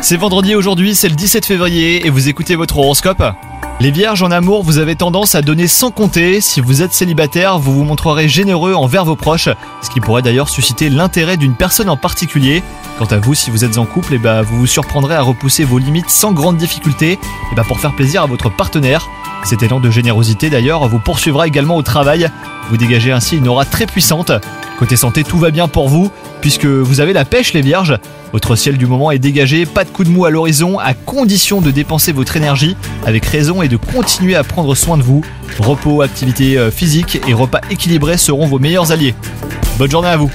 C'est vendredi aujourd'hui, c'est le 17 février et vous écoutez votre horoscope Les vierges en amour, vous avez tendance à donner sans compter. Si vous êtes célibataire, vous vous montrerez généreux envers vos proches, ce qui pourrait d'ailleurs susciter l'intérêt d'une personne en particulier. Quant à vous, si vous êtes en couple, eh ben, vous vous surprendrez à repousser vos limites sans grande difficulté eh ben, pour faire plaisir à votre partenaire. Cet élan de générosité d'ailleurs vous poursuivra également au travail. Vous dégagez ainsi une aura très puissante. Côté santé, tout va bien pour vous, puisque vous avez la pêche les vierges. Votre ciel du moment est dégagé, pas de coup de mou à l'horizon, à condition de dépenser votre énergie avec raison et de continuer à prendre soin de vous. Repos, activité euh, physique et repas équilibrés seront vos meilleurs alliés. Bonne journée à vous